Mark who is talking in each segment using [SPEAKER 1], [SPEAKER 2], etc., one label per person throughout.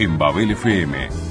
[SPEAKER 1] en Babel FM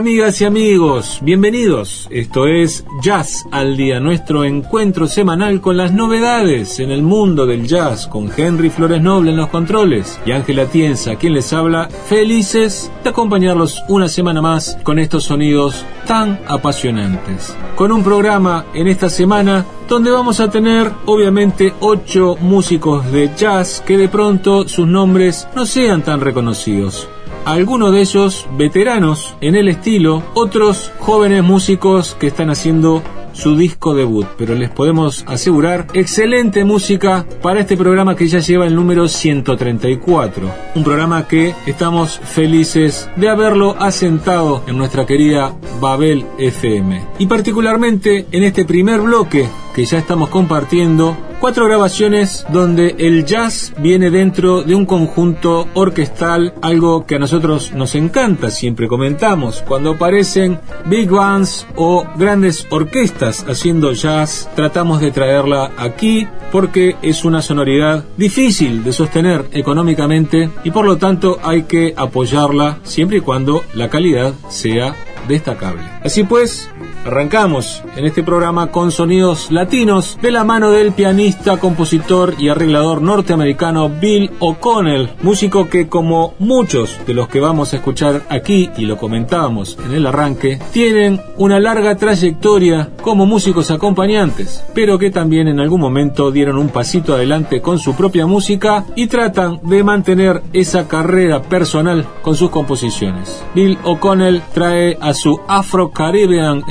[SPEAKER 2] Amigas y amigos, bienvenidos. Esto es Jazz al Día, nuestro encuentro semanal con las novedades en el mundo del jazz, con Henry Flores Noble en los controles y Ángela Tienza, quien les habla, felices de acompañarlos una semana más con estos sonidos tan apasionantes. Con un programa en esta semana donde vamos a tener obviamente ocho músicos de jazz que de pronto sus nombres no sean tan reconocidos algunos de ellos veteranos en el estilo, otros jóvenes músicos que están haciendo su disco debut, pero les podemos asegurar excelente música para este programa que ya lleva el número 134, un programa que estamos felices de haberlo asentado en nuestra querida Babel FM. Y particularmente en este primer bloque que ya estamos compartiendo Cuatro grabaciones donde el jazz viene dentro de un conjunto orquestal, algo que a nosotros nos encanta, siempre comentamos. Cuando aparecen big bands o grandes orquestas haciendo jazz, tratamos de traerla aquí porque es una sonoridad difícil de sostener económicamente y por lo tanto hay que apoyarla siempre y cuando la calidad sea destacable. Así pues, arrancamos en este programa con sonidos latinos de la mano del pianista, compositor y arreglador norteamericano Bill O'Connell, músico que como muchos de los que vamos a escuchar aquí y lo comentábamos en el arranque, tienen una larga trayectoria como músicos acompañantes, pero que también en algún momento dieron un pasito adelante con su propia música y tratan de mantener esa carrera personal con sus composiciones. Bill O'Connell trae a su Afro Caribbean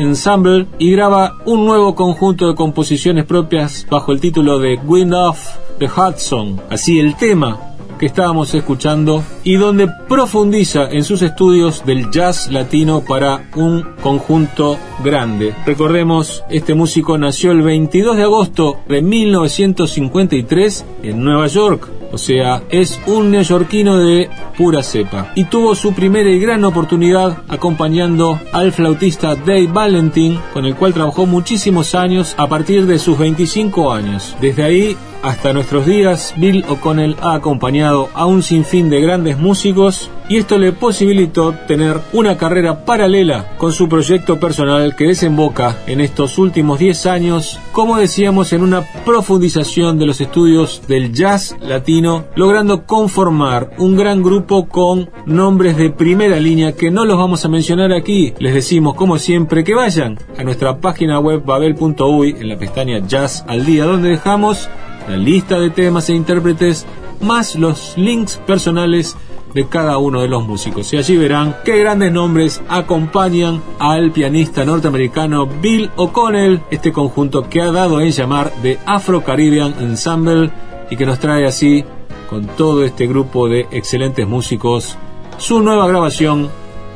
[SPEAKER 2] Y graba un nuevo conjunto de composiciones propias bajo el título de Wind of the Hudson. Así el tema que estábamos escuchando y donde profundiza en sus estudios del jazz latino para un conjunto grande. Recordemos, este músico nació el 22 de agosto de 1953 en Nueva York, o sea, es un neoyorquino de pura cepa. Y tuvo su primera y gran oportunidad acompañando al flautista Dave Valentin, con el cual trabajó muchísimos años a partir de sus 25 años. Desde ahí hasta nuestros días, Bill O'Connell ha acompañado a un sinfín de grandes músicos y esto le posibilitó tener una carrera paralela con su proyecto personal que desemboca en estos últimos 10 años, como decíamos, en una profundización de los estudios del jazz latino, logrando conformar un gran grupo con nombres de primera línea que no los vamos a mencionar aquí. Les decimos, como siempre, que vayan a nuestra página web babel.uy en la pestaña Jazz al Día, donde dejamos la lista de temas e intérpretes, más los links personales de cada uno de los músicos. Y allí verán qué grandes nombres acompañan al pianista norteamericano Bill O'Connell, este conjunto que ha dado en llamar de Afro Caribbean Ensemble y que nos trae así, con todo este grupo de excelentes músicos, su nueva grabación,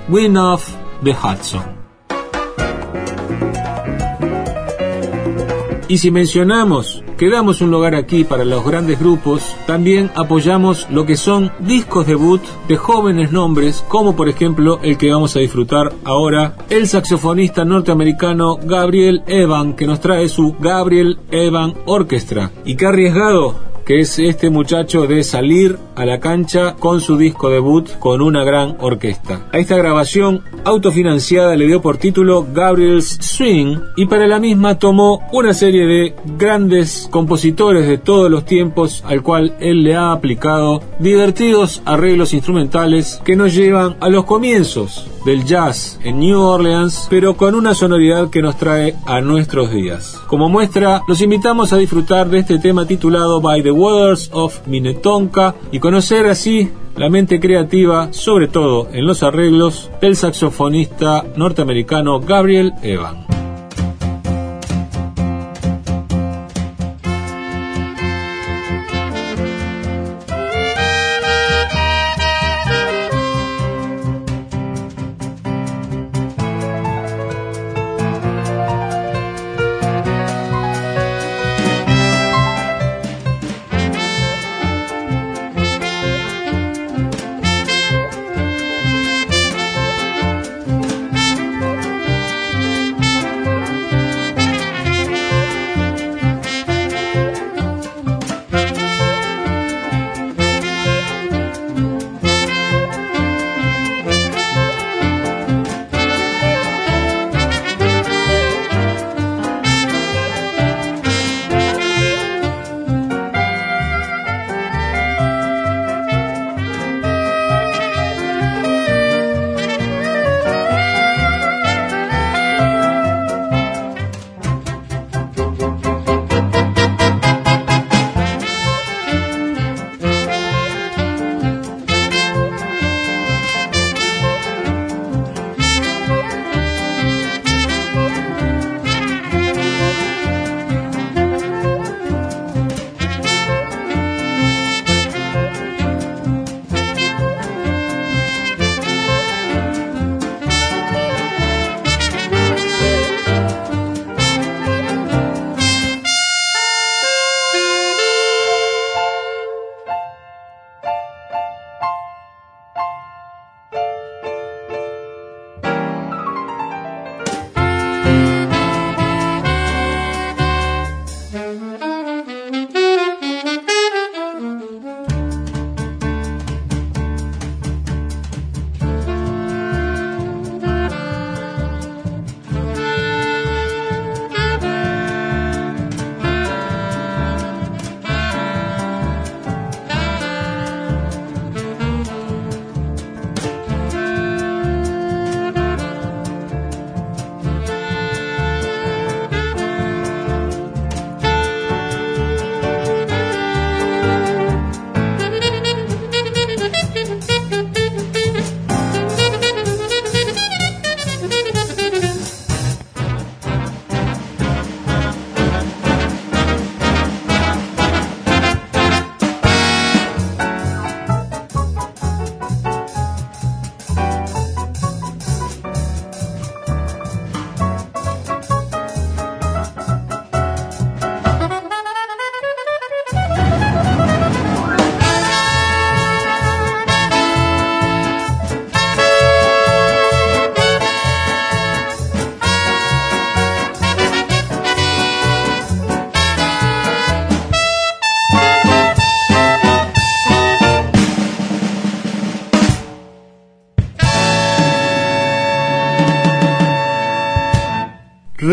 [SPEAKER 2] Wind of the Hudson. Y si mencionamos que damos un lugar aquí para los grandes grupos, también apoyamos lo que son discos debut de jóvenes nombres, como por ejemplo el que vamos a disfrutar ahora, el saxofonista norteamericano Gabriel Evan, que nos trae su Gabriel Evan Orchestra. Y qué arriesgado que es este muchacho de salir a la cancha con su disco debut con una gran orquesta. A esta grabación autofinanciada le dio por título Gabriel's Swing y para la misma tomó una serie de grandes compositores de todos los tiempos al cual él le ha aplicado divertidos arreglos instrumentales que nos llevan a los comienzos del jazz en New Orleans, pero con una sonoridad que nos trae a nuestros días. Como muestra, los invitamos a disfrutar de este tema titulado By the Waters of Minnetonka y conocer así la mente creativa, sobre todo en los arreglos, del saxofonista norteamericano Gabriel Evan.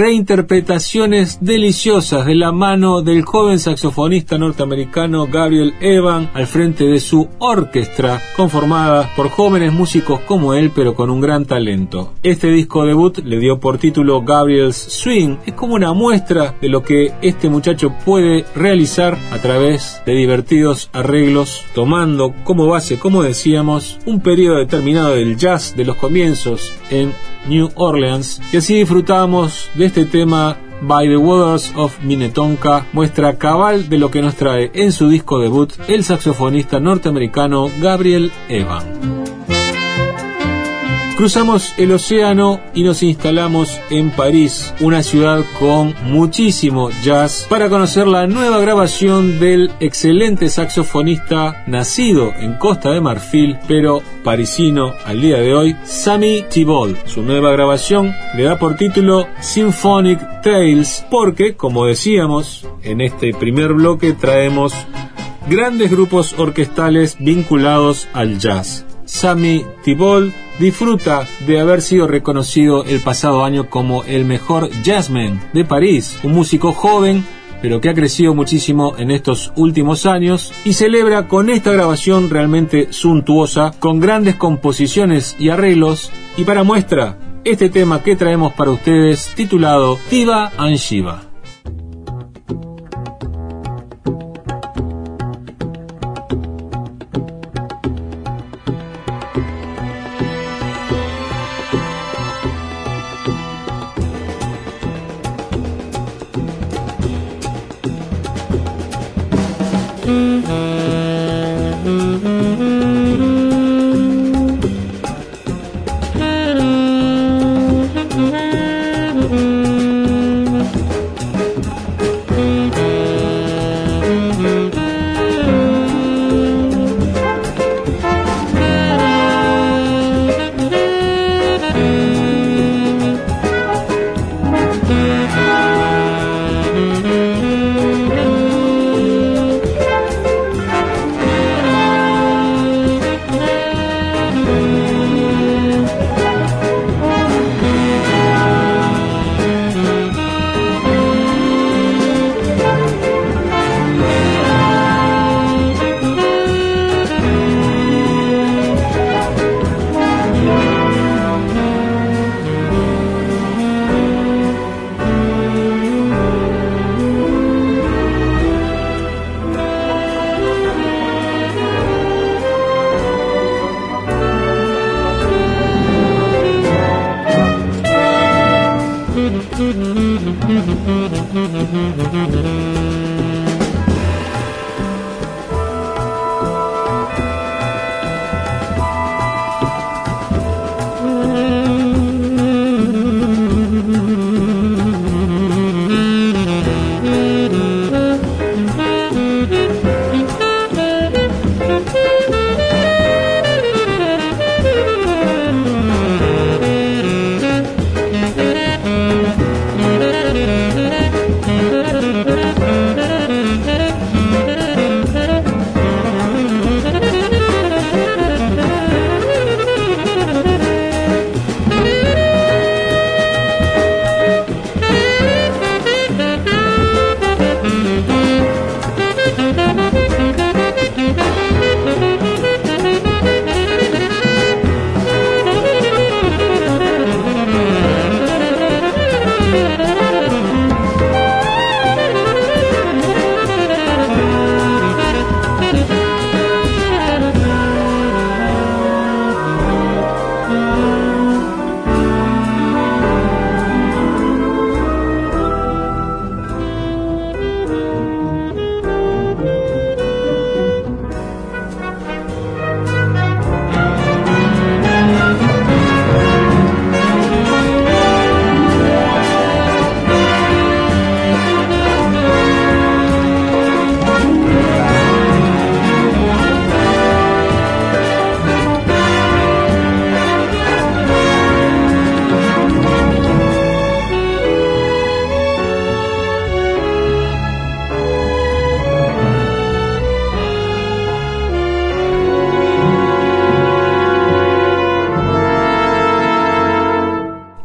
[SPEAKER 2] Reinterpretaciones deliciosas de la mano del joven saxofonista norteamericano Gabriel Evan al frente de su orquesta conformada por jóvenes músicos como él pero con un gran talento. Este disco debut le dio por título Gabriel's Swing. Es como una muestra de lo que este muchacho puede realizar a través de divertidos arreglos tomando como base, como decíamos, un periodo determinado del jazz de los comienzos en New Orleans y así disfrutamos de este tema By the Waters of Minnetonka, muestra cabal de lo que nos trae en su disco debut el saxofonista norteamericano Gabriel Evan. Cruzamos el océano y nos instalamos en París, una ciudad con muchísimo jazz, para conocer la nueva grabación del excelente saxofonista nacido en Costa de Marfil, pero parisino al día de hoy, Sami Thibault. Su nueva grabación le da por título Symphonic Tales, porque, como decíamos, en este primer bloque traemos grandes grupos orquestales vinculados al jazz. Sami Thibault disfruta de haber sido reconocido el pasado año como el mejor jazzman de París, un músico joven pero que ha crecido muchísimo en estos últimos años y celebra con esta grabación realmente suntuosa, con grandes composiciones y arreglos, y para muestra, este tema que traemos para ustedes titulado Diva and Shiva.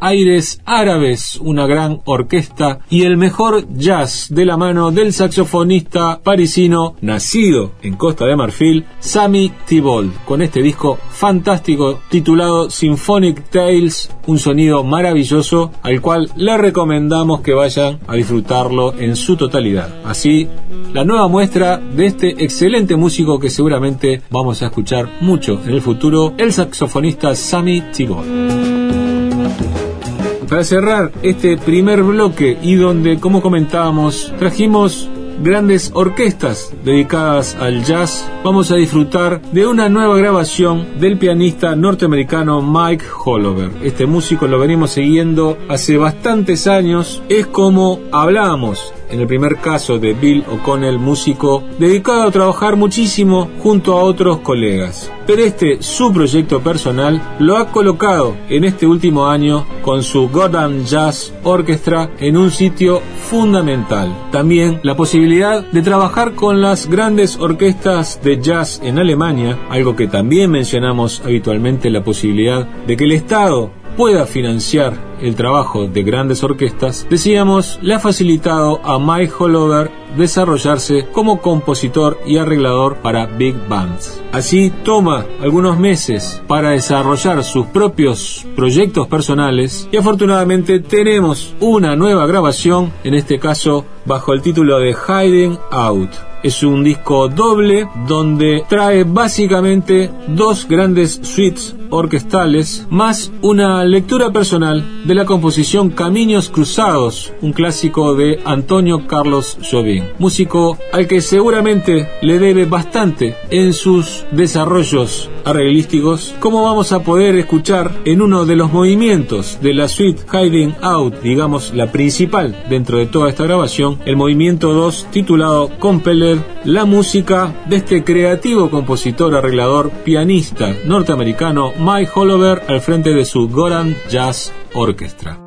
[SPEAKER 2] Aires árabes, una gran orquesta y el mejor jazz de la mano del saxofonista parisino nacido en Costa de Marfil, Sammy Thibault, con este disco fantástico titulado Symphonic Tales, un sonido maravilloso al cual le recomendamos que vayan a disfrutarlo en su totalidad. Así, la nueva muestra de este excelente músico que seguramente vamos a escuchar mucho en el futuro, el saxofonista Sammy Thibault. Para cerrar este primer bloque y donde, como comentábamos, trajimos grandes orquestas dedicadas al jazz, vamos a disfrutar de una nueva grabación del pianista norteamericano Mike Hollover. Este músico lo venimos siguiendo hace bastantes años, es como hablábamos en el primer caso de Bill O'Connell, músico dedicado a trabajar muchísimo junto a otros colegas. Pero este, su proyecto personal, lo ha colocado en este último año con su Gordon Jazz Orchestra en un sitio fundamental. También la posibilidad de trabajar con las grandes orquestas de jazz en Alemania, algo que también mencionamos habitualmente, la posibilidad de que el Estado pueda financiar el trabajo de grandes orquestas, decíamos, le ha facilitado a Mike Hollover desarrollarse como compositor y arreglador para big bands. Así toma algunos meses para desarrollar sus propios proyectos personales y afortunadamente tenemos una nueva grabación, en este caso bajo el título de Hiding Out. Es un disco doble donde trae básicamente dos grandes suites orquestales más una lectura personal de la composición Caminos Cruzados, un clásico de Antonio Carlos Jobim, músico al que seguramente le debe bastante en sus desarrollos arreglísticos, como vamos a poder escuchar en uno de los movimientos de la suite Hiding Out, digamos la principal dentro de toda esta grabación, el movimiento 2 titulado Compeller, la música de este creativo compositor, arreglador, pianista norteamericano Mike Hollover al frente de su Goran Jazz Orchestra.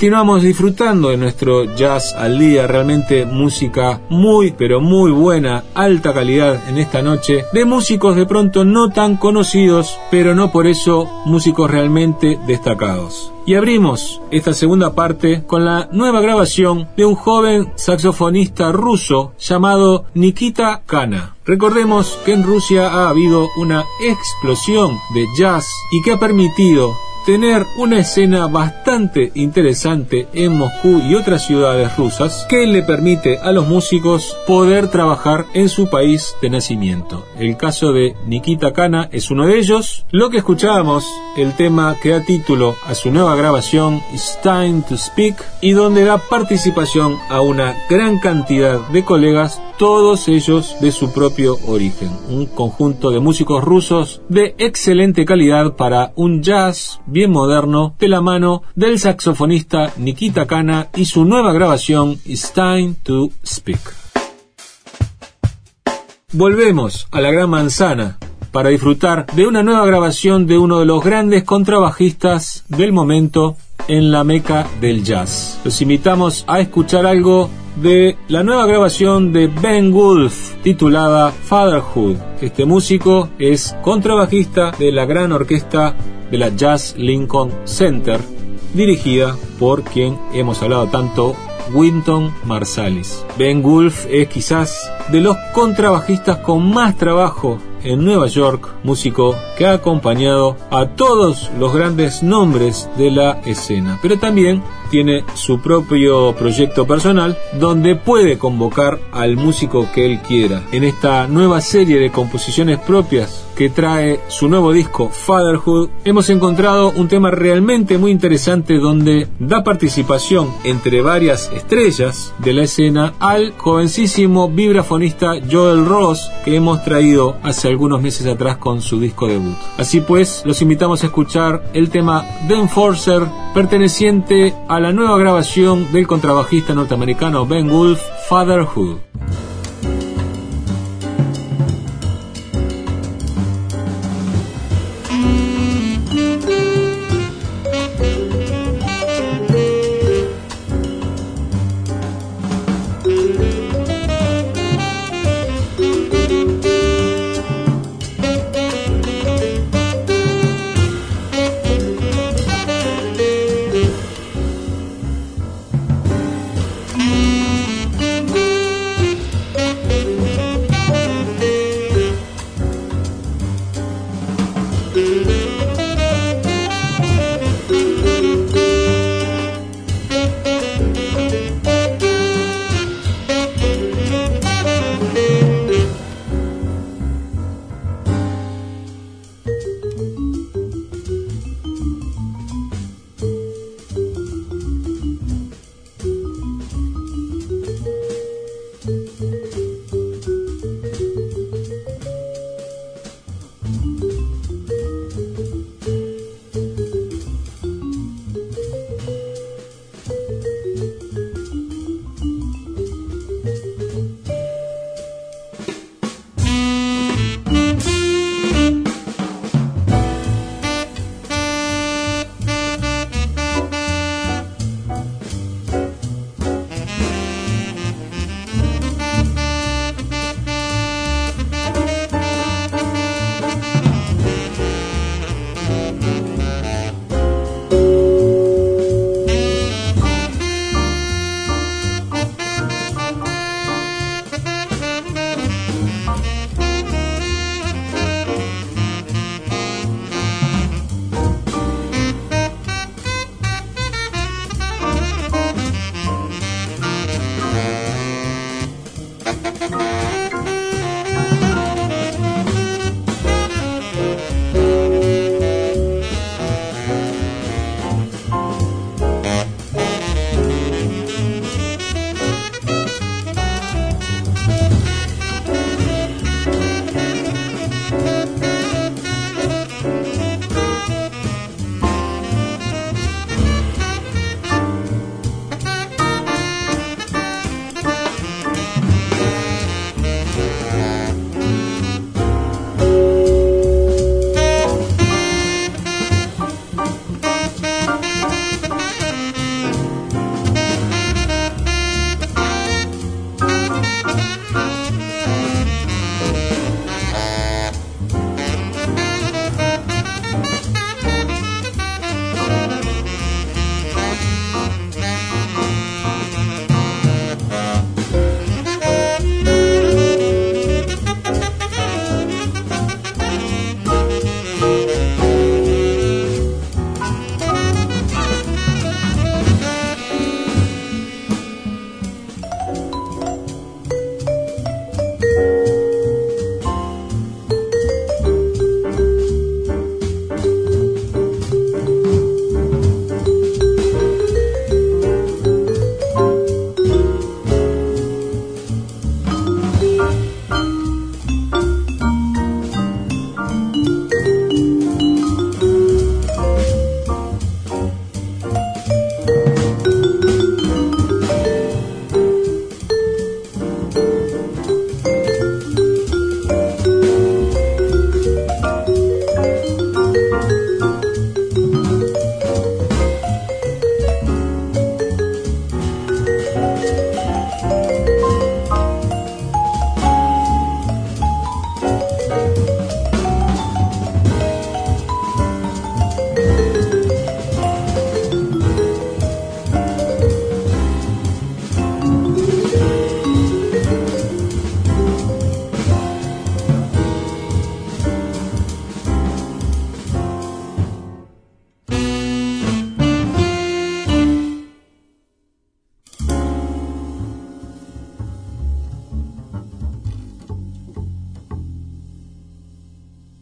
[SPEAKER 2] Continuamos disfrutando de nuestro jazz al día, realmente música muy pero muy buena, alta calidad en esta noche, de músicos de pronto no tan conocidos, pero no por eso músicos realmente destacados. Y abrimos esta segunda parte con la nueva grabación de un joven saxofonista ruso llamado Nikita Kana. Recordemos que en Rusia ha habido una explosión de jazz y que ha permitido tener una escena bastante interesante en Moscú y otras ciudades rusas que le permite a los músicos poder trabajar en su país de nacimiento. El caso de Nikita Kana es uno de ellos. Lo que escuchábamos, el tema que da título a su nueva grabación It's Time to Speak y donde da participación a una gran cantidad de colegas, todos ellos de su propio origen. Un conjunto de músicos rusos de excelente calidad para un jazz bien moderno de la mano del saxofonista Nikita Kana y su nueva grabación It's Time to Speak. Volvemos a la Gran Manzana para disfrutar de una nueva grabación de uno de los grandes contrabajistas del momento en la meca del jazz. Los invitamos a escuchar algo de la nueva grabación de Ben Wolf titulada Fatherhood. Este músico es contrabajista de la gran orquesta de la Jazz Lincoln Center, dirigida por quien hemos hablado tanto, Winton Marsalis. Ben Wolf es quizás de los contrabajistas con más trabajo en Nueva York, músico que ha acompañado a todos los grandes nombres de la escena, pero también tiene su propio proyecto personal donde puede convocar al músico que él quiera. En esta nueva serie de composiciones propias que trae su nuevo disco Fatherhood, hemos encontrado un tema realmente muy interesante donde da participación entre varias estrellas de la escena al jovencísimo vibrafonista Joel Ross que hemos traído hace algunos meses atrás con su disco debut. Así pues, los invitamos a escuchar el tema The Enforcer perteneciente a la nueva grabación del contrabajista norteamericano Ben Wolf, Fatherhood.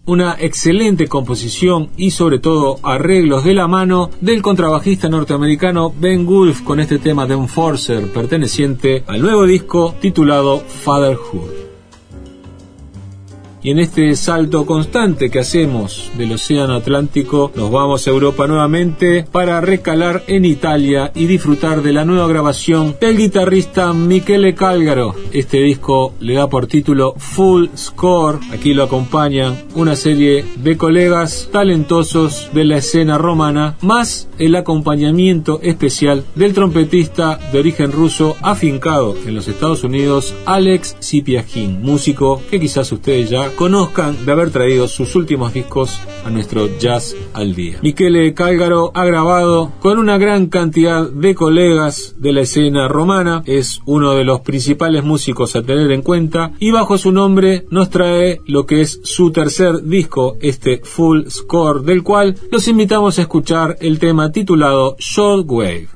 [SPEAKER 2] Una excelente composición y sobre todo arreglos de la mano del contrabajista norteamericano Ben Gulf con este tema de Enforcer perteneciente al nuevo disco titulado Fatherhood. Y en este salto constante que hacemos del Océano Atlántico, nos vamos a Europa nuevamente para recalar en Italia y disfrutar de la nueva grabación del guitarrista Michele Calgaro. Este disco le da por título Full Score. Aquí lo acompañan una serie de colegas talentosos de la escena romana, más el acompañamiento especial del trompetista de origen ruso afincado en los Estados Unidos, Alex Sipiagin, músico que quizás ustedes ya conozcan de haber traído sus últimos discos a nuestro Jazz al Día. Michele Calgaro ha grabado con una gran cantidad de colegas de la escena romana, es uno de los principales músicos a tener en cuenta y bajo su nombre nos trae lo que es su tercer disco, este Full Score, del cual los invitamos a escuchar el tema titulado Short Wave.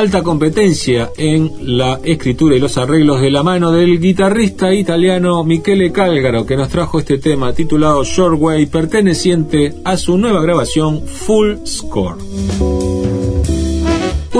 [SPEAKER 2] Alta competencia en la escritura y los arreglos de la mano del guitarrista italiano Michele Calgaro, que nos trajo este tema titulado Short Way, perteneciente a su nueva grabación Full Score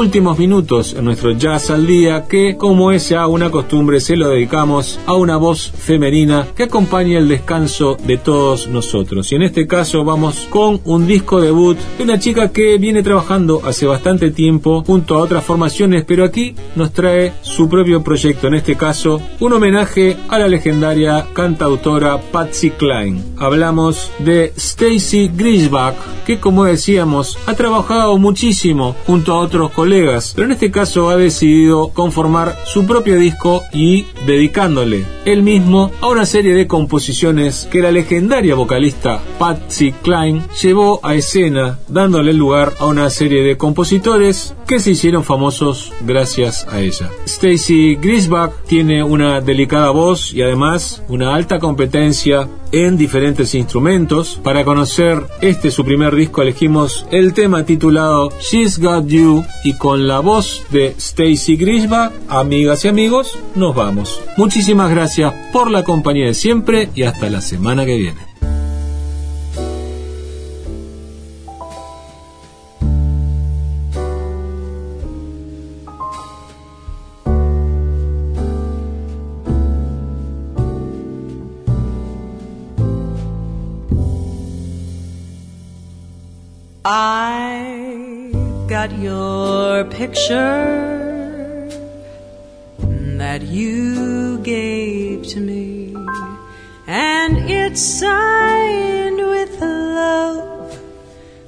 [SPEAKER 2] últimos minutos en nuestro jazz al día que, como es ya una costumbre, se lo dedicamos a una voz femenina que acompaña el descanso de todos nosotros. Y en este caso vamos con un disco debut de una chica que viene trabajando hace bastante tiempo junto a otras formaciones, pero aquí nos trae su propio proyecto, en este caso un homenaje a la legendaria cantautora Patsy Cline. Hablamos de Stacy Grisbach, que como decíamos ha trabajado muchísimo junto a otros colegas, pero en este caso ha decidido conformar su propio disco y dedicándole él mismo a una serie de composiciones que la legendaria vocalista Patsy Cline llevó a escena, dándole lugar a una serie de compositores que se hicieron famosos gracias a ella. Stacy Grisbach tiene una delicada voz y además una alta competencia en diferentes instrumentos. Para conocer este su primer disco elegimos el tema titulado She's Got You y con la voz de Stacy Grisbach, amigas y amigos, nos vamos. Muchísimas gracias por la compañía de siempre y hasta la semana que viene.
[SPEAKER 3] Got your picture that you gave to me, and it's signed with love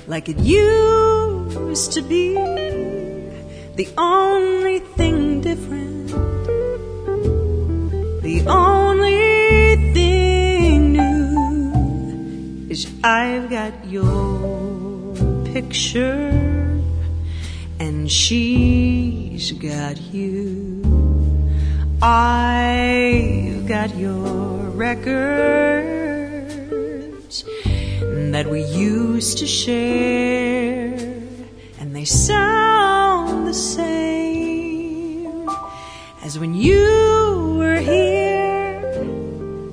[SPEAKER 3] like it used to be. The only thing different, the only thing new is I've got your picture, and she's got you. I've got your records that we used to share, and they sound the same as when you were here.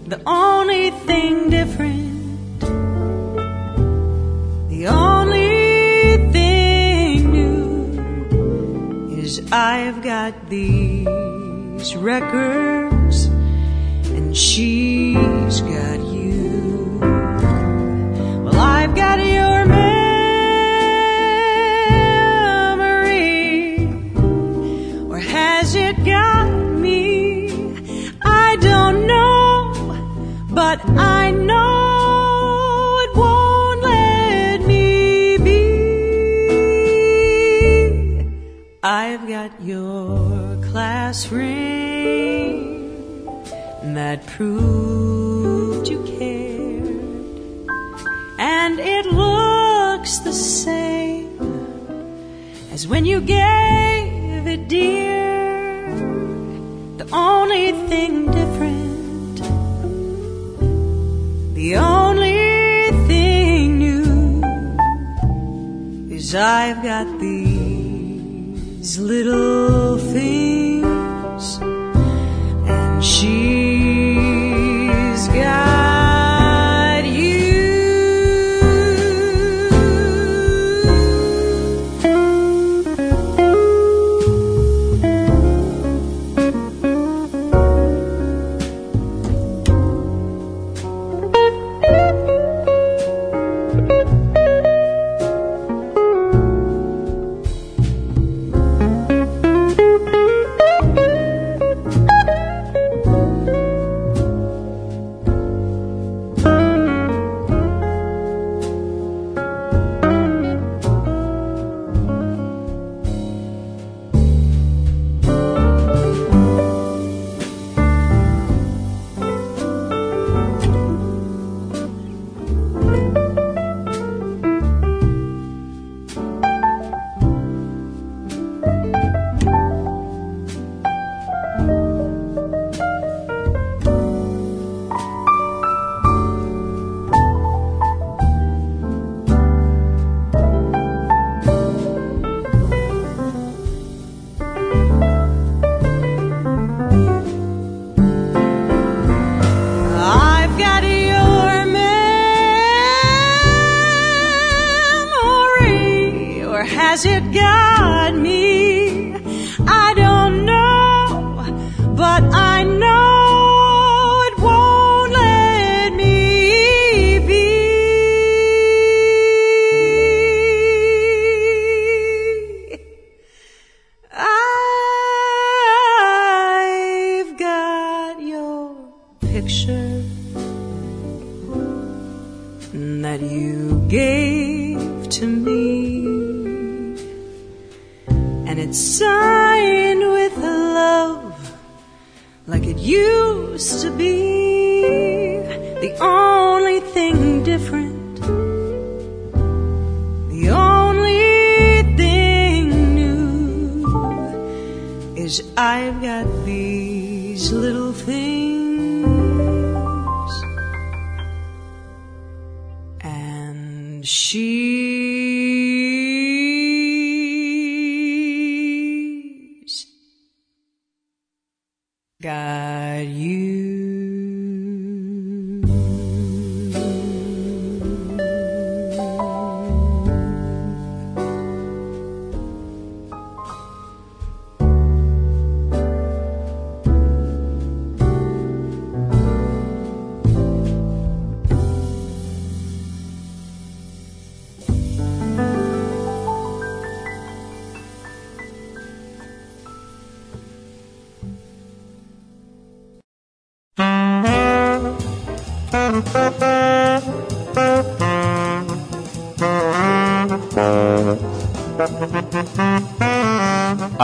[SPEAKER 3] The only thing different I've got these records, and she's got you. Well, I've got your class ring that proved you cared, and it looks the same as when you gave it, dear. The only thing different, the only thing new is I've got these little things, picture that you gave to me, and it's signed with love like it used to be. The only thing different, the only thing new is I've got these little